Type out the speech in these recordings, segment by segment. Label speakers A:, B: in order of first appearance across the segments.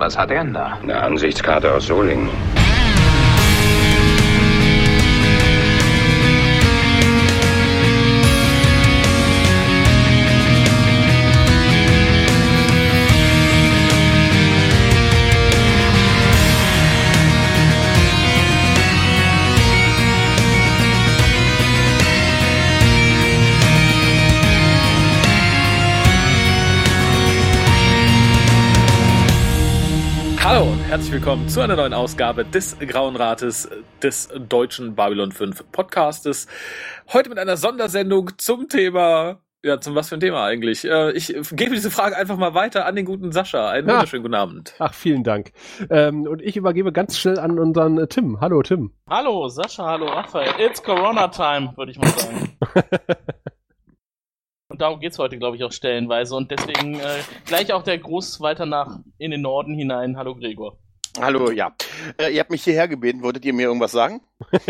A: Was hat er denn da?
B: Eine Ansichtskarte aus Solingen.
C: Herzlich willkommen zu einer neuen Ausgabe des Grauen Rates des deutschen Babylon 5 Podcastes. Heute mit einer Sondersendung zum Thema, ja, zum was für ein Thema eigentlich? Äh, Ich gebe diese Frage einfach mal weiter an den guten Sascha. Einen
D: Ja.
C: wunderschönen guten Abend.
D: Ach, vielen Dank. Ähm, und ich übergebe ganz schnell an unseren äh, Tim. Hallo, Tim.
E: Hallo Sascha, hallo Raphael. It's Corona Time, würde ich mal sagen. Und darum geht's heute, glaube ich, auch stellenweise. Und deswegen äh, gleich auch der Gruß weiter nach in den Norden hinein. Hallo Gregor.
F: Hallo, ja. Äh, ihr habt mich hierher gebeten. Wolltet ihr mir irgendwas sagen?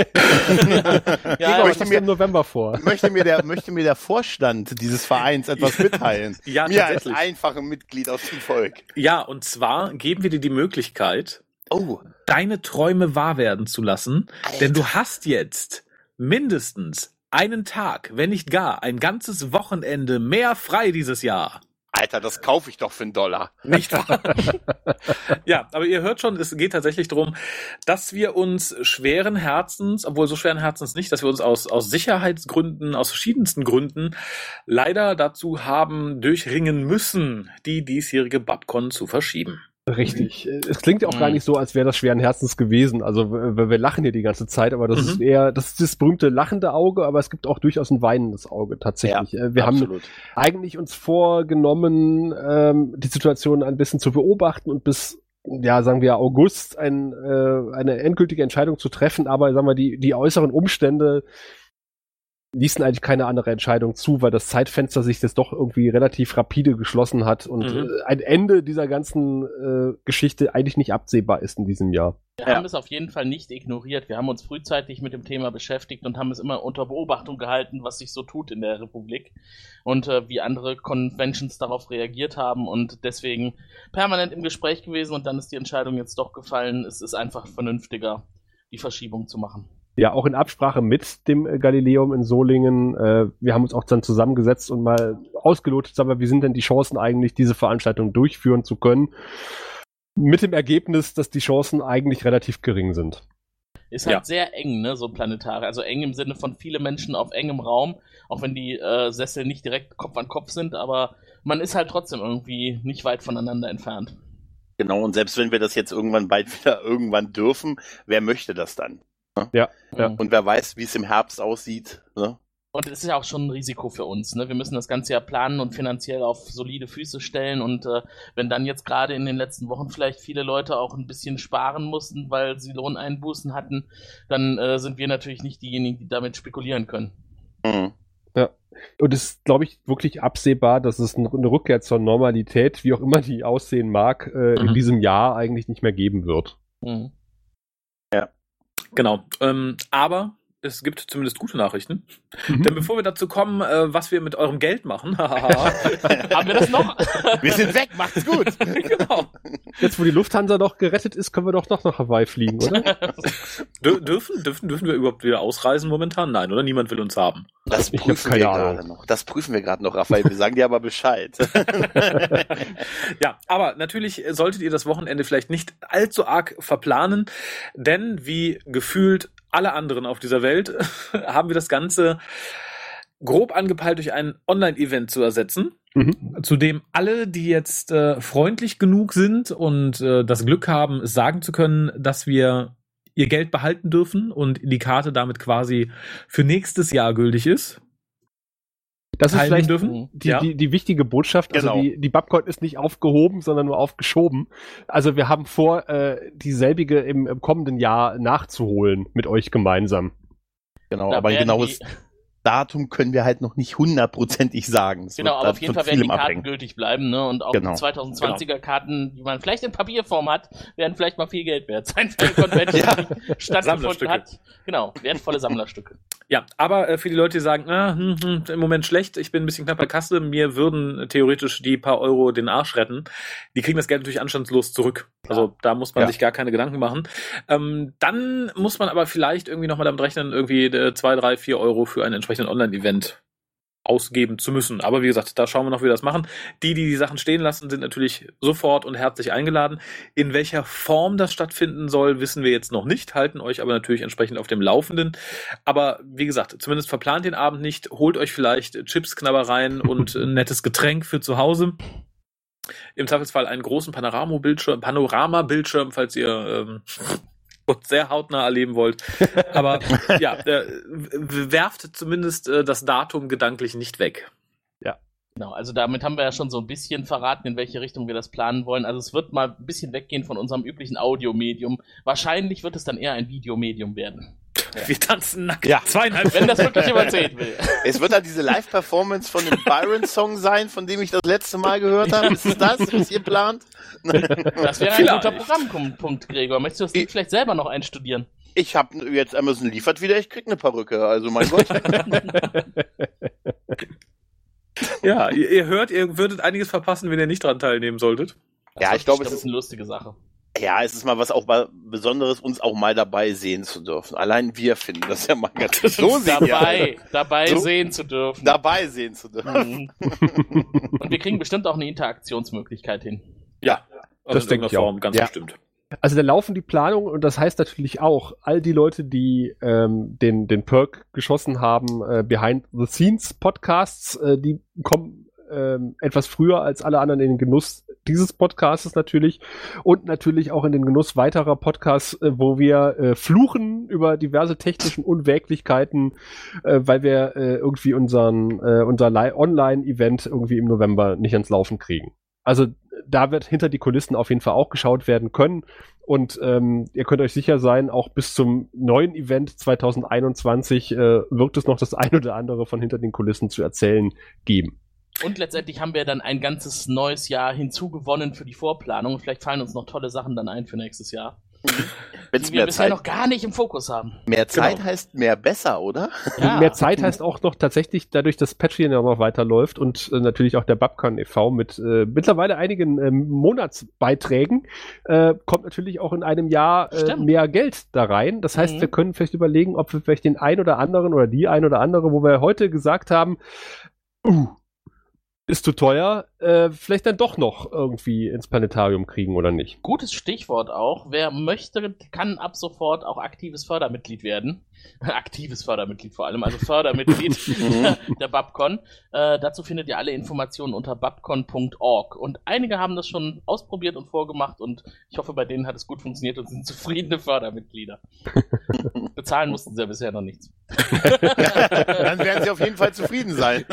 E: Ja,
D: Ja,
F: möchte
D: was
F: mir-
D: im November vor.
F: möchte mir der, möchte mir der Vorstand dieses Vereins etwas mitteilen?
C: Ja,
F: mir als einfachem Mitglied aus dem Volk.
C: Ja, und zwar geben wir dir die Möglichkeit,
F: Oh,
C: deine Träume wahr werden zu lassen, denn du hast jetzt mindestens einen Tag, wenn nicht gar ein ganzes Wochenende mehr frei dieses Jahr.
F: Alter, das kaufe ich doch für einen Dollar.
C: Nicht wahr? ja, aber ihr hört schon, es geht tatsächlich darum, dass wir uns schweren Herzens, obwohl so schweren Herzens nicht, dass wir uns aus, aus Sicherheitsgründen, aus verschiedensten Gründen leider dazu haben durchringen müssen, die diesjährige Babcon zu verschieben.
D: Richtig. Äh, Es klingt ja auch
E: Mhm.
D: gar nicht so, als wäre das schweren Herzens gewesen. Also wir, wir lachen hier die ganze Zeit, aber das
C: Mhm.
D: ist eher, das ist das berühmte lachende Auge, aber es gibt auch durchaus ein weinendes Auge tatsächlich. Äh, wir haben
F: absolut.
D: eigentlich uns vorgenommen, ähm, die Situation ein bisschen zu beobachten und bis ja, sagen wir August ein, äh, eine endgültige Entscheidung zu treffen, aber sagen wir, die, die äußeren Umstände ließen eigentlich keine andere Entscheidung zu, weil das Zeitfenster sich das doch irgendwie relativ rapide geschlossen hat und
C: Mhm.
D: äh, ein Ende dieser ganzen äh, Geschichte eigentlich nicht absehbar ist in diesem Jahr.
E: Wir
F: Ja.
E: haben es auf jeden Fall nicht ignoriert. Wir haben uns frühzeitig mit dem Thema beschäftigt und haben es immer unter Beobachtung gehalten, was sich so tut in der Republik und äh, wie andere Conventions darauf reagiert haben und deswegen permanent im Gespräch gewesen und dann ist die Entscheidung jetzt doch gefallen. Es ist einfach vernünftiger, die Verschiebung zu machen.
D: Ja, auch in Absprache mit dem äh, Galileum in Solingen. Äh, wir haben uns auch dann zusammengesetzt und mal ausgelotet, sagen wir, wie sind denn die Chancen eigentlich, diese Veranstaltung durchführen zu können? Mit dem Ergebnis, dass die Chancen eigentlich relativ gering sind.
E: Ist halt
C: Ja.
E: sehr eng, ne, so planetare. Also eng im Sinne von viele Menschen auf engem Raum, auch wenn die äh, Sessel nicht direkt Kopf an Kopf sind, aber man ist halt trotzdem irgendwie nicht weit voneinander entfernt.
F: Genau, und selbst wenn wir das jetzt irgendwann bald wieder irgendwann dürfen, wer möchte das dann?
D: Ja, ja.
E: Mhm.
F: Und wer weiß, wie es im Herbst aussieht. Ne?
E: Und es ist ja auch schon ein Risiko für uns. Ne? Wir müssen das Ganze ja planen und finanziell auf solide Füße stellen. Und äh, wenn dann jetzt gerade in den letzten Wochen vielleicht viele Leute auch ein bisschen sparen mussten, weil sie Lohneinbußen hatten, dann äh, sind wir natürlich nicht diejenigen, die damit spekulieren können.
F: Mhm.
D: Und es ist, glaube ich, wirklich absehbar, dass es eine Rückkehr zur Normalität, wie auch immer die aussehen mag, äh, in
C: Mhm.
D: diesem Jahr eigentlich nicht mehr geben wird.
E: Mhm.
C: Genau. Ähm, aber es gibt zumindest gute Nachrichten.
D: Mhm.
C: Denn bevor wir dazu kommen, äh, was wir mit eurem Geld machen,
E: Haben wir das noch?
F: Wir sind weg, macht's gut.
C: genau.
D: Jetzt, wo die Lufthansa noch gerettet ist, können wir doch noch nach Hawaii fliegen, oder?
C: Dür dürfen, dürfen, dürfen wir überhaupt wieder ausreisen momentan? Nein, oder? Niemand will uns haben.
F: Das prüfen wir gerade noch. Das prüfen wir gerade noch, Raphael. Wir sagen dir aber Bescheid.
C: Ja, aber natürlich solltet ihr das Wochenende vielleicht nicht allzu arg verplanen, denn wie gefühlt alle anderen auf dieser Welt haben wir das Ganze grob angepeilt durch ein Online-Event zu ersetzen,
D: Mhm.
C: zu dem alle, die jetzt äh, freundlich genug sind und äh, das Glück haben, es sagen zu können, dass wir ihr Geld behalten dürfen und die Karte damit quasi für nächstes Jahr gültig ist.
D: Das ist vielleicht
C: dürfen.
D: die,
C: Ja.
D: die, die wichtige Botschaft. Also
F: Genau.
D: die, die Babcock ist nicht aufgehoben, sondern nur aufgeschoben. Also wir haben vor, äh, dieselbige im, im kommenden Jahr nachzuholen mit euch gemeinsam.
F: genau,
E: Da
F: aber ein genaues Datum können wir halt noch nicht hundertprozentig sagen. Es
E: Genau, aber auf jeden Fall werden die Karten
F: abhängen.
E: gültig bleiben, ne? Und auch
F: Genau.
E: die 2020er Karten, die man vielleicht in Papierform hat, werden vielleicht mal viel Geld wert sein für eine Convention,
F: Ja.
E: die stattgefunden
C: Sammlerstücke.
E: hat. Genau, wertvolle Sammlerstücke.
C: Ja, aber äh, für die Leute, die sagen, ah, hm, hm, im Moment schlecht, ich bin ein bisschen knapp bei Kasse, mir würden äh, theoretisch die paar Euro den Arsch retten, die kriegen das Geld natürlich anstandslos zurück. Also da muss man
D: Ja.
C: sich gar keine Gedanken machen. Ähm, dann muss man aber vielleicht irgendwie nochmal damit rechnen, irgendwie äh, zwei, drei, vier Euro für ein entsprechendes Online-Event ausgeben zu müssen. Aber wie gesagt, da schauen wir noch, wie wir das machen. Die, die die Sachen stehen lassen, sind natürlich sofort und herzlich eingeladen. In welcher Form das stattfinden soll, wissen wir jetzt noch nicht, halten euch aber natürlich entsprechend auf dem Laufenden. Aber wie gesagt, zumindest verplant den Abend nicht, holt euch vielleicht Chips, Knabbereien und ein nettes Getränk für zu Hause. Im Zweifelsfall einen großen Panorama-Bildschirm, Panorama-Bildschirm, falls ihr ähm, uns sehr hautnah erleben wollt. Aber ja, äh, werft zumindest äh, das Datum gedanklich nicht weg.
E: Genau, also damit haben wir ja schon so ein bisschen verraten, in welche Richtung wir das planen wollen. Also es wird mal ein bisschen weggehen von unserem üblichen Audiomedium. Wahrscheinlich wird es dann eher ein Videomedium werden.
C: Wir tanzen nackt.
F: Ja.
C: Zweieinhalb
E: Wenn das wirklich jemand sehen will.
F: Es wird dann diese Live-Performance von dem Byron-Song sein, von dem ich das letzte Mal gehört habe. Ist es das, was ihr plant?
E: Das wäre ein
C: Vielleicht.
E: guter Programmpunkt, Gregor. Möchtest du das Lied
F: Ich-
E: vielleicht selber noch einstudieren?
F: Ich habe jetzt Amazon liefert wieder, ich krieg eine Perücke. Also mein Gott.
C: Ja, ihr, ihr hört, ihr würdet einiges verpassen, wenn ihr nicht dran teilnehmen solltet.
F: Ja, ich glaube, es ist
E: eine lustige Sache.
F: Ja, es ist mal was auch mal Besonderes, uns auch mal dabei sehen zu dürfen. Allein wir finden das ja mal ganz so
E: Dabei, dabei
F: So-
E: sehen zu dürfen.
F: dabei sehen zu dürfen.
E: Mhm. Und wir kriegen bestimmt auch eine Interaktionsmöglichkeit hin.
C: Ja, also
D: Das denke ich
C: irgendeiner
D: auch.
C: Form, ganz
D: Ja.
C: bestimmt.
D: Also da laufen die Planungen und das heißt natürlich auch, all die Leute, die ähm, den, den Perk geschossen haben, äh, Behind the Scenes Podcasts, äh, die kommen ähm, etwas früher als alle anderen in den Genuss dieses Podcasts natürlich und natürlich auch in den Genuss weiterer Podcasts, äh, wo wir äh, fluchen über diverse technischen Unwäglichkeiten, äh, weil wir äh, irgendwie unseren äh, unser Li- Online-Event irgendwie im November nicht ans Laufen kriegen. Also da wird hinter die Kulissen auf jeden Fall auch geschaut werden können. Und ähm, ihr könnt euch sicher sein, auch bis zum neuen Event 2021 äh, wird es noch das ein oder andere von hinter den Kulissen zu erzählen geben.
E: Und letztendlich haben wir dann ein ganzes neues Jahr hinzugewonnen für die Vorplanung. Vielleicht fallen uns noch tolle Sachen dann ein für nächstes Jahr,
F: Wenn es
E: die wir
F: mehr
E: bisher
F: Zeit,
E: noch gar nicht im Fokus haben.
F: mehr Zeit
C: Genau.
F: heißt mehr besser, oder?
E: Ja.
D: Mehr Zeit heißt auch noch tatsächlich, dadurch, dass Patreon ja noch weiterläuft und äh, natürlich auch der Babcon e.V. mit äh, mittlerweile einigen ähm, Monatsbeiträgen, äh, kommt natürlich auch in einem Jahr äh, mehr Geld da rein. Das heißt,
E: Mhm.
D: wir können vielleicht überlegen, ob wir vielleicht den ein oder anderen oder die ein oder andere, wo wir heute gesagt haben, uh, ist zu teuer, äh, vielleicht dann doch noch irgendwie ins Planetarium kriegen oder nicht.
E: Gutes Stichwort auch. Wer möchte, kann ab sofort auch aktives Fördermitglied werden. aktives Fördermitglied vor allem, also Fördermitglied der Babcon. Äh, dazu findet ihr alle Informationen unter babcon.org. Und einige haben das schon ausprobiert und vorgemacht und ich hoffe, bei denen hat es gut funktioniert und sind zufriedene Fördermitglieder. Bezahlen mussten sie ja bisher noch nichts.
F: Dann werden sie auf jeden Fall zufrieden sein.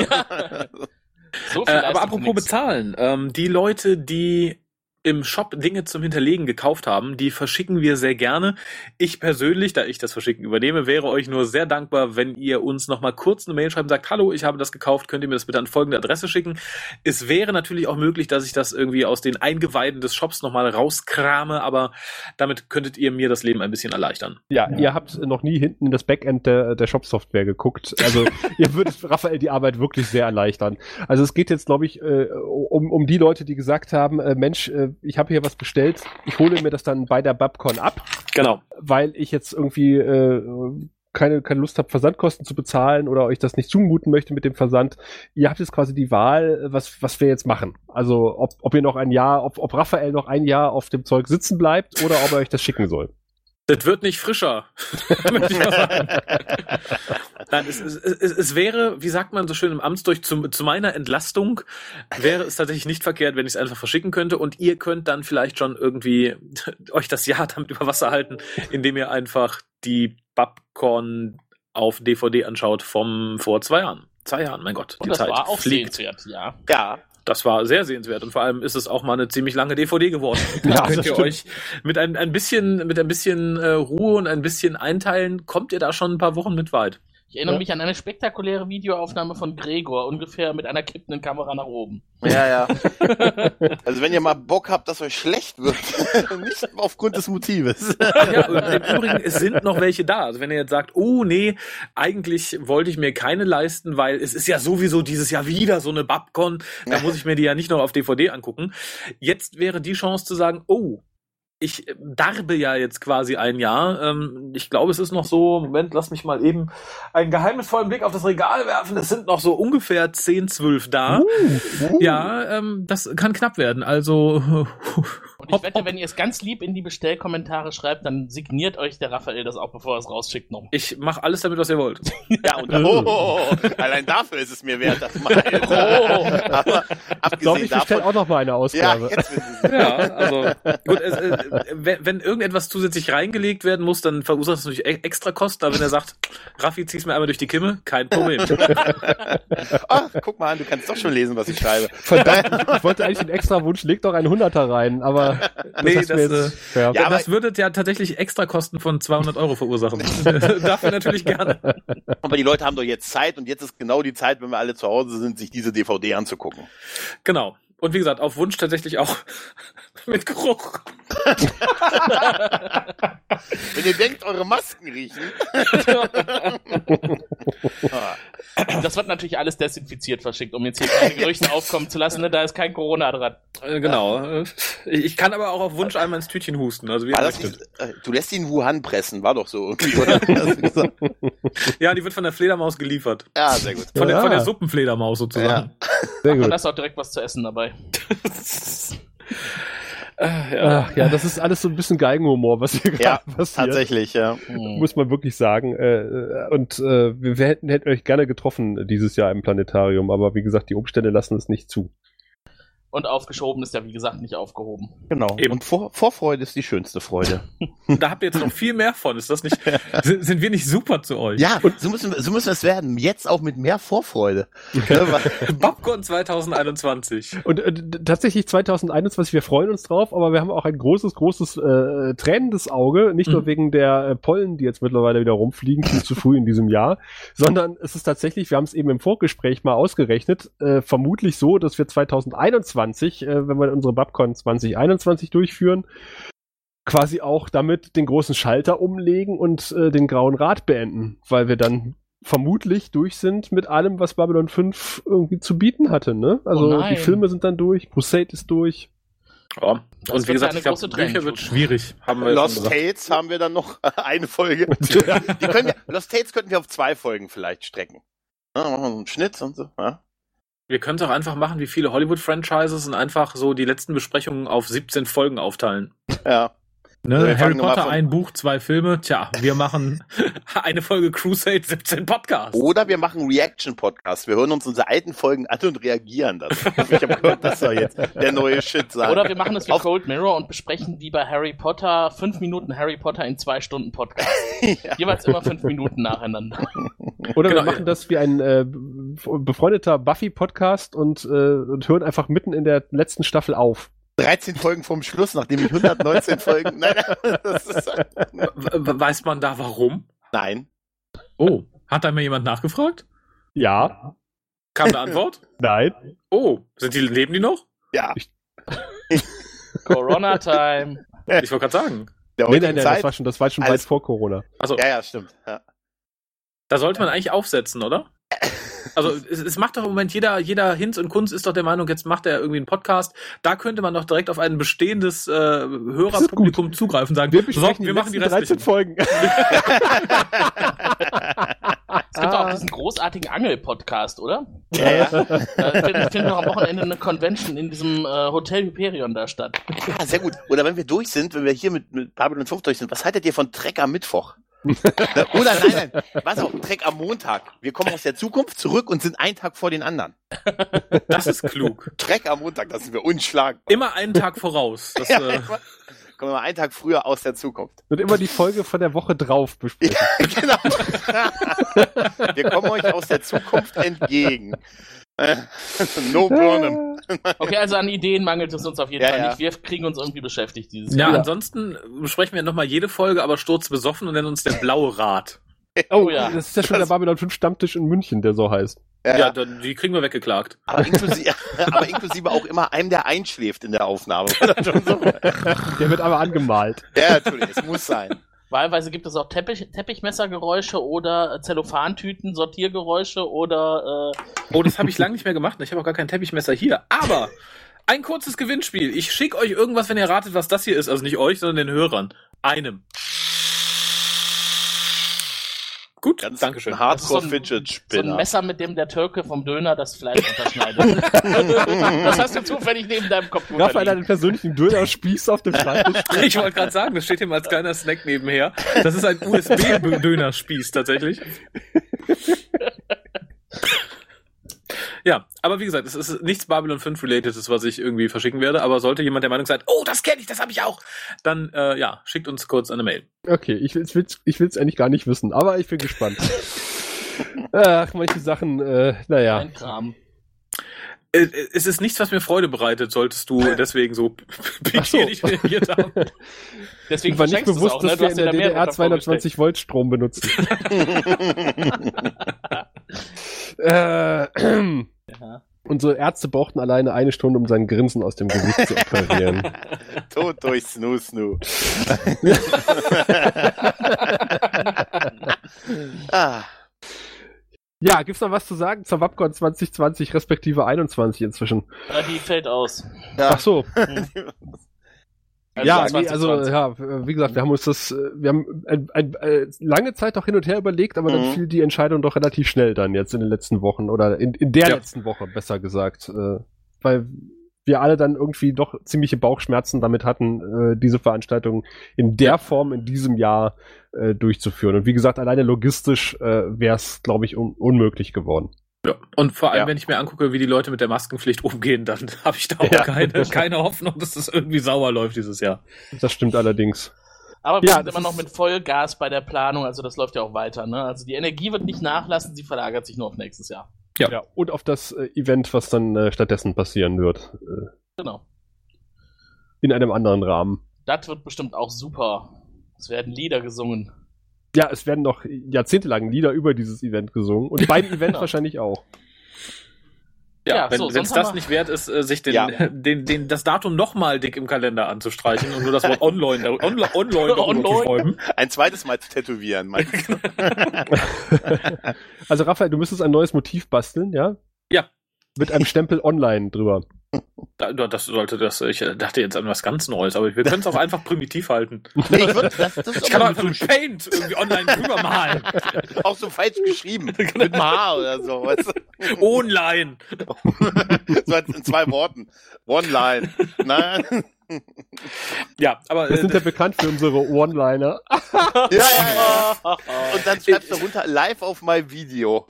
E: So
C: Äh,
E: Leistung
C: aber apropos bezahlen, ähm, die Leute, die im Shop Dinge zum Hinterlegen gekauft haben, die verschicken wir sehr gerne. Ich persönlich, da ich das Verschicken übernehme, wäre euch nur sehr dankbar, wenn ihr uns nochmal kurz eine Mail schreibt und sagt, hallo, ich habe das gekauft, könnt ihr mir das bitte an folgende Adresse schicken. Es wäre natürlich auch möglich, dass ich das irgendwie aus den Eingeweiden des Shops nochmal rauskrame, aber damit könntet ihr mir das Leben ein bisschen erleichtern.
D: Ja, ihr habt noch nie hinten in das Backend der, der Shop-Software geguckt. Also ihr würdet Raphael die Arbeit wirklich sehr erleichtern. Also es geht jetzt, glaube ich, äh, um, um die Leute, die gesagt haben, äh, Mensch, äh, ich habe hier was bestellt, ich hole mir das dann bei der Babcon ab,
C: Genau.
D: weil ich jetzt irgendwie äh, keine, keine Lust habe, Versandkosten zu bezahlen oder euch das nicht zumuten möchte mit dem Versand. Ihr habt jetzt quasi die Wahl, was, was wir jetzt machen. Also ob, ob ihr noch ein Jahr, ob, ob Raphael noch ein Jahr auf dem Zeug sitzen bleibt oder ob er euch das schicken soll.
C: Das wird nicht frischer. möchte ich mal sagen. Nein, es, es, es, es wäre, wie sagt man so schön im Amtsdeutsch, zu, zu meiner Entlastung wäre es tatsächlich nicht verkehrt, wenn ich es einfach verschicken könnte und ihr könnt dann vielleicht schon irgendwie euch das Jahr damit über Wasser halten, indem ihr einfach die Babcon auf DVD anschaut vom vor zwei Jahren. Zwei Jahren, mein Gott,
E: Und
C: die
E: das
C: Zeit
E: war auch
C: fliegt.
E: sehenswert, ja.
F: Ja,
C: Das war sehr sehenswert und vor allem ist es auch mal eine ziemlich lange DVD geworden.
D: Ja,
C: Das
D: das
C: könnt ihr
D: stimmt.
C: euch mit ein, ein bisschen, mit ein bisschen äh, Ruhe und ein bisschen einteilen, kommt ihr da schon ein paar Wochen mit weit.
E: Ich erinnere
D: Ja.
E: mich an eine spektakuläre Videoaufnahme von Gregor, ungefähr mit einer kippenden Kamera nach oben.
F: ja, ja. Also wenn ihr mal Bock habt, dass euch schlecht wird, nicht aufgrund des Motives.
C: Ja, und im Übrigen, es sind noch welche da. Also wenn ihr jetzt sagt, oh nee, eigentlich wollte ich mir keine leisten, weil es ist ja sowieso dieses Jahr wieder so eine Babcon, da muss ich mir die ja nicht noch auf DVD angucken. Jetzt wäre die Chance zu sagen, oh, ich darbe ja jetzt quasi ein Jahr. Ähm, ich glaube, es ist noch so, Moment, lass mich mal eben einen geheimnisvollen Blick auf das Regal werfen. Es sind noch so ungefähr 10, 12 da.
D: Uh,
C: Ja, ähm, das kann knapp werden. Also
E: Und ich wette, wenn ihr es ganz lieb in die Bestellkommentare schreibt, dann signiert euch der Raphael das auch, bevor er es rausschickt noch.
C: ich mache alles damit, was ihr wollt.
F: Ja, und oh, oh, oh, allein dafür ist es mir wert, das mal. Aber
D: Ich glaube,
F: abgesehen
D: ich bestelle
F: davon.
D: auch noch mal eine
F: Ja,
D: Ausgabe.
F: jetzt wissen Sie
C: Ja, also gut, es, äh, wenn, wenn irgendetwas zusätzlich reingelegt werden muss, dann verursacht es natürlich e- extra Kosten. Aber wenn er sagt, Raffi, zieh's mir einmal durch die Kimme, kein Problem.
F: Ach, guck mal an, du kannst doch schon lesen, was ich schreibe.
D: Verdammt, ich wollte eigentlich den extra Wunsch, leg doch einen Hunderter rein, aber
C: Nee, das,
D: jetzt- ja.
F: Ja, aber-
C: das würde ja tatsächlich extra Kosten von 200 Euro verursachen. Dafür natürlich gerne.
F: Aber die Leute haben doch jetzt Zeit und jetzt ist genau die Zeit, wenn wir alle zu Hause sind, sich diese DVD anzugucken.
C: Genau. Und wie gesagt, auf Wunsch tatsächlich auch mit Geruch.
F: Wenn ihr denkt, eure Masken riechen.
E: Das wird natürlich alles desinfiziert verschickt, um jetzt hier keine Gerüchte aufkommen zu lassen. Ne? Da ist kein Corona dran.
C: Äh, genau. Ich kann aber auch auf Wunsch einmal ins Tütchen husten. Also wie
F: das äh, du lässt ihn in Wuhan pressen, war doch so?
C: Ja, die wird von der Fledermaus geliefert.
F: ja, sehr gut.
C: Von, der,
D: Ja.
C: von der Suppenfledermaus sozusagen.
D: Sehr
E: Und
D: gut.
E: da ist auch direkt was zu essen dabei.
C: Äh, ja.
D: Ach, ja, das ist alles so ein bisschen Geigenhumor, was hier
F: Ja,
D: gerade passiert.
F: Tatsächlich, ja.
E: Hm.
D: Muss man wirklich sagen. Äh, und äh, wir, wir hätten, hätten euch gerne getroffen dieses Jahr im Planetarium, aber wie gesagt, die Umstände lassen es nicht zu.
E: Und aufgeschoben ist ja, wie gesagt, nicht aufgehoben.
F: Genau.
C: Eben.
F: Und Vor Vorfreude ist die schönste Freude.
C: Da habt ihr jetzt noch viel mehr von. Ist das nicht? Sind, sind wir nicht super zu euch?
F: Ja, so müssen, wir, so müssen wir es werden. Jetzt auch mit mehr Vorfreude. Ne,
C: Popcorn 2021.
D: Und äh, tatsächlich 2021, wir freuen uns drauf, aber wir haben auch ein großes, großes äh, tränendes Auge, nicht nur
C: Mhm.
D: wegen der äh, Pollen, die jetzt mittlerweile wieder rumfliegen, viel zu früh in diesem Jahr, sondern es ist tatsächlich, wir haben es eben im Vorgespräch mal ausgerechnet, äh, vermutlich so, dass wir 2021, äh, wenn wir unsere Babcon 2021 durchführen, quasi auch damit den großen Schalter umlegen und äh, den grauen Rat beenden, weil wir dann vermutlich durch sind mit allem, was Babylon 5 irgendwie zu bieten hatte, ne? Also
E: Oh
D: die Filme sind dann durch, Crusade ist durch.
C: Ja. Und wie gesagt,
E: eine
C: ich glaube,
E: große
C: Bücher wird schwierig. Haben wir ja
F: Lost. Tales haben wir dann noch eine Folge. Die können wir, Lost Tales könnten wir auf zwei Folgen vielleicht strecken. Ja, machen wir so einen Schnitt und so. Ja.
C: Wir können es auch einfach machen, wie viele Hollywood-Franchises und einfach so die letzten Besprechungen auf 17 Folgen aufteilen.
F: ja.
C: Ne?
F: Wir
C: Harry Potter, ein Buch, zwei Filme. Tja, wir machen eine Folge Crusade, 17 Podcasts.
F: Oder wir machen Reaction-Podcast. Wir hören uns unsere alten Folgen an und reagieren dann. Ich habe gehört, das soll jetzt der neue Shit sein.
E: Oder wir machen es wie
F: Auf-
E: Cold Mirror und besprechen wie bei Harry Potter fünf Minuten Harry Potter in zwei Stunden Podcast. Jeweils immer fünf Minuten nacheinander.
D: Oder
C: Genau,
D: wir machen das wie ein äh, befreundeter Buffy-Podcast und, äh, und hören einfach mitten in der letzten Staffel auf.
F: 13 Folgen vom Schluss, nachdem ich 119 Folgen. Nein, das ist,
C: Weiß man da warum?
F: nein.
C: Oh, hat da mal jemand nachgefragt?
D: Ja,
C: Kam eine Antwort?
D: nein.
C: Oh, sind die, leben die noch?
F: Ja.
E: Corona Time.
C: Ich wollte gerade sagen.
F: Der
D: Nee, nein, nein,
F: Zeit.
D: das war schon, das war schon weit vor Corona.
C: Also,
F: ja, ja, stimmt. Ja.
C: da sollte man eigentlich aufsetzen, oder? Also es, es macht doch im Moment jeder, jeder Hinz und Kunz ist doch der Meinung, jetzt macht er irgendwie einen Podcast. Da könnte man doch direkt auf ein bestehendes äh, Hörerpublikum zugreifen und sagen,
D: Wir
C: so, wir
D: die
C: machen die
D: letzten 13
C: restlichen.
D: Folgen.
E: Es gibt doch auch diesen großartigen Angel-Podcast, oder?
F: Ja, ja.
E: Da findet, findet doch am Wochenende eine Convention in diesem äh, Hotel Hyperion da statt.
F: ja, sehr gut. Oder wenn wir durch sind, wenn wir hier mit, mit Babylon 5 durch sind, was haltet ihr von Trek am Mittwoch? Oder nein, nein, was auch, Trek am Montag. Wir kommen aus der Zukunft zurück und sind einen Tag vor den anderen.
C: Das ist klug.
F: Trek am Montag, das sind wir unschlagbar.
C: Immer einen Tag voraus. Das,
F: Ja,
C: äh,
F: kommen wir einen Tag früher aus der Zukunft.
D: Und immer die Folge von der Woche drauf besprechen.
F: genau. wir kommen euch aus der Zukunft entgegen. No Burnham.
E: Okay, also an Ideen mangelt es uns auf jeden
F: Ja,
E: Fall
F: ja.
E: nicht. Wir kriegen uns irgendwie beschäftigt dieses
C: ja,
E: Jahr.
C: ansonsten besprechen wir nochmal jede Folge, aber sturzbesoffen und nennen uns der blaue Rat.
D: Oh,
E: ja.
D: das ist ja schon der Babylon 5 Stammtisch in München, der so heißt.
F: Ja,
C: Ja, dann, die kriegen wir weggeklagt.
F: aber, inklusive, aber inklusive auch immer einem, der einschläft in der Aufnahme.
D: Der wird aber angemalt.
F: ja, natürlich, es muss sein.
E: Wahlweise gibt es auch Teppich, Teppichmessergeräusche oder äh, Zellophantüten, Sortiergeräusche oder äh,
C: Oh, das habe ich lange nicht mehr gemacht. Ich habe auch gar kein Teppichmesser hier. Aber Ein kurzes Gewinnspiel. Ich schicke euch irgendwas, wenn ihr ratet, was das hier ist. Also nicht euch, sondern den Hörern. Einem. Gut,
F: Ganz
C: Dankeschön.
F: ein Hardcore
E: Das ist so So ein. Messer, mit dem der Türke vom Döner das Fleisch unterschneidet. das hast du zufällig neben deinem Computer
D: Raphael hat
E: liegen.
D: einen persönlichen Dönerspieß auf dem Schreibtisch.
C: Ich wollte gerade sagen, das steht hier mal als kleiner Snack nebenher. Das ist ein USB-Dönerspieß tatsächlich. Ja, aber wie gesagt, es ist nichts Babylon 5 relatedes, was ich irgendwie verschicken werde, aber sollte jemand der Meinung sein, oh, das kenne ich, das habe ich auch, dann äh, ja, schickt uns kurz eine Mail.
D: Okay, ich will's, will's, ich will's eigentlich gar nicht wissen, aber ich bin gespannt. Ach, manche Sachen, äh, naja.
E: Ein Kram.
C: Äh, Es ist nichts, was mir Freude bereitet, solltest du deswegen so pikiert reagiert haben.
E: Deswegen
D: war nicht bewusst,
E: auch, ne?
D: dass
E: Du
D: wir in der DDR
E: drunter vorgestellt.
D: 220 Volt Strom benutzen. Äh,
E: Ja.
D: unsere Ärzte brauchten alleine eine Stunde, um sein Grinsen aus dem Gesicht zu operieren.
F: Tod durch Snoo Snoo. ah,
D: Ja, gibt's noch was zu sagen zur Wapcon 2020 respektive 21 inzwischen?
E: Ja, die fällt aus.
F: ja.
D: Ach so.
E: Also
D: ja, nee,
E: 2020.
D: also ja, wie gesagt, wir haben uns das, äh, wir haben ein, ein, äh, lange Zeit auch hin und her überlegt, aber dann
F: Mhm.
D: fiel die Entscheidung doch relativ schnell dann jetzt in den letzten Wochen oder in, in der
C: Ja.
D: letzten Woche besser gesagt, äh, weil wir alle dann irgendwie doch ziemliche Bauchschmerzen damit hatten, äh, diese Veranstaltung in der Form in diesem Jahr äh, durchzuführen. Und wie gesagt, alleine logistisch äh, wäre es, glaube ich, un unmöglich geworden.
C: Ja. Und vor allem,
F: Ja.
C: wenn ich mir angucke, wie die Leute mit der Maskenpflicht umgehen, dann habe ich da auch
D: Ja.
C: keine, keine Hoffnung, dass das irgendwie sauer läuft dieses Jahr.
D: Das stimmt allerdings.
E: Aber wir
D: Ja,
E: sind immer noch mit Vollgas bei der Planung, also das läuft ja auch weiter. Ne? Also die Energie wird nicht nachlassen, sie verlagert sich nur auf nächstes Jahr.
C: Ja.
D: Ja. Und auf das äh, Event, was dann äh, stattdessen passieren wird. Äh,
E: Genau.
D: in einem anderen Rahmen.
E: Das wird bestimmt auch super. Es werden Lieder gesungen.
D: Ja, es werden noch jahrzehntelang Lieder über dieses Event gesungen und beim Event
E: Genau.
D: wahrscheinlich auch.
C: Ja,
E: Ja,
C: wenn
E: so,
C: es das nicht wert ist, äh, sich den,
F: Ja.
C: den, den, das Datum nochmal dick im Kalender anzustreichen und nur das Wort online, dar- online, online
E: Online.
F: Ein zweites Mal zu tätowieren, meinst du?
D: Also Raphael, du müsstest ein neues Motiv basteln, ja?
C: Ja.
D: Mit einem Stempel online drüber.
C: Da- Das sollte das, ich äh, dachte jetzt an was ganz Neues, aber wir können es auch einfach primitiv halten.
F: Nee, ich würd, das, das
C: Ich kann auch einfach mit Paint irgendwie online drüber malen.
F: auch so falsch geschrieben. Mit einem H oder so. Weißt du?
C: Online.
F: so in zwei Worten. One line. Nein.
C: Ja, aber
D: Wir sind ja
C: äh,
D: bekannt für unsere One-Liner.
F: Ja, ja, ja. Und dann schreibst du runter live auf my Video.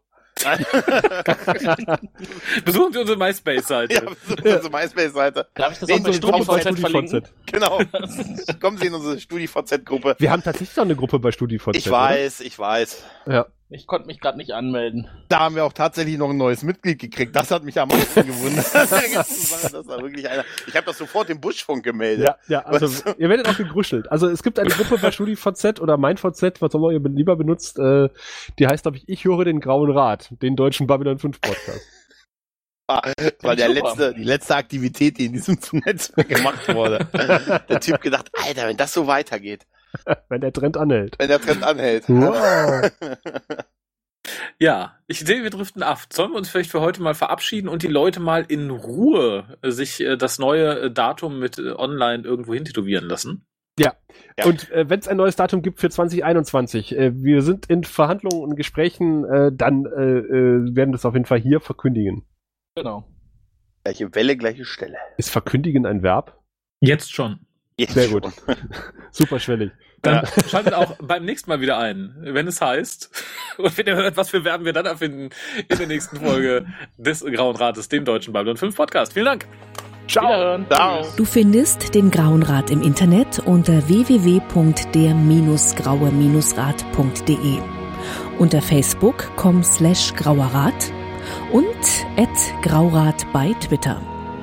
C: besuchen Sie unsere MySpace-Seite.
F: ja, so unsere MySpace-Seite.
E: Darf ich das
F: Gruppe bei
E: StudiVZ verlinken?
F: Genau. Kommen Sie in unsere StudiVZ-Gruppe.
D: Wir haben tatsächlich noch eine Gruppe bei StudiVZ.
F: Ich weiß, ich weiß.
D: Oder? Ja.
E: Ich konnte mich gerade nicht anmelden.
F: Da haben wir auch tatsächlich noch ein neues Mitglied gekriegt. Das hat mich am meisten gewundert. Ich habe das sofort im Buschfunk gemeldet.
D: Ja, ja, also
F: Was?
D: ihr werdet auch gegruschelt. Also es gibt eine Gruppe bei StudiVZ oder MeinVZ, was auch immer ihr lieber benutzt, äh, die heißt, glaube ich, ich höre den Grauen Rat, den deutschen Babylon 5 Podcast.
F: Das war der letzte, die letzte Aktivität, die in diesem Netzwerk gemacht wurde. Der Typ gedacht, Alter, wenn das so weitergeht,
D: Wenn der Trend anhält.
F: wenn der Trend anhält.
D: Wow.
C: Ja, ich sehe, wir driften ab. Sollen wir uns vielleicht für heute mal verabschieden und die Leute mal in Ruhe äh, sich äh, das neue äh, Datum mit äh, online irgendwo hin tätowieren lassen?
F: Ja.
D: Und äh, wenn es ein neues Datum gibt für 2021, äh, wir sind in Verhandlungen und Gesprächen, äh, dann äh, äh, werden das auf jeden Fall hier verkündigen.
E: Genau.
F: Gleiche Welle, gleiche Stelle.
D: Ist verkündigen ein Verb?
C: Jetzt schon.
F: Jetzt
D: Sehr gut. Superschwellig.
C: Dann schaltet auch beim nächsten Mal wieder ein, wenn es heißt, und wenn ihr hört, was für Verben wir dann erfinden in der nächsten Folge des Grauen Rates, dem deutschen Babylon 5 Podcast. Vielen Dank.
D: Ciao.
F: Ciao.
A: Du findest den Grauen Rat im Internet unter www.der-graue-rat.de, unter facebook.com slash grauerrat und at graurat bei Twitter.